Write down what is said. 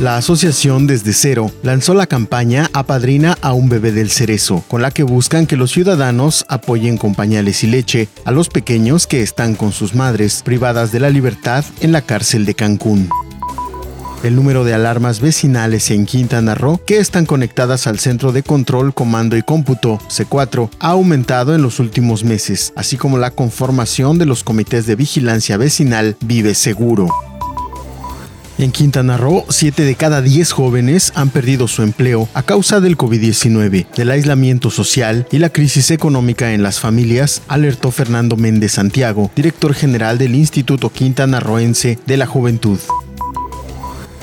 La asociación Desde Cero lanzó la campaña Apadrina a un bebé del cerezo, con la que buscan que los ciudadanos apoyen con pañales y leche a los pequeños que están con sus madres privadas de la libertad en la cárcel de Cancún. El número de alarmas vecinales en Quintana Roo que están conectadas al Centro de Control, Comando y Cómputo, C4, ha aumentado en los últimos meses, así como la conformación de los comités de vigilancia vecinal Vive Seguro. En Quintana Roo, 7 de cada 10 jóvenes han perdido su empleo a causa del COVID-19, del aislamiento social y la crisis económica en las familias, alertó Fernando Méndez Santiago, director general del Instituto Quintanarroense de la Juventud.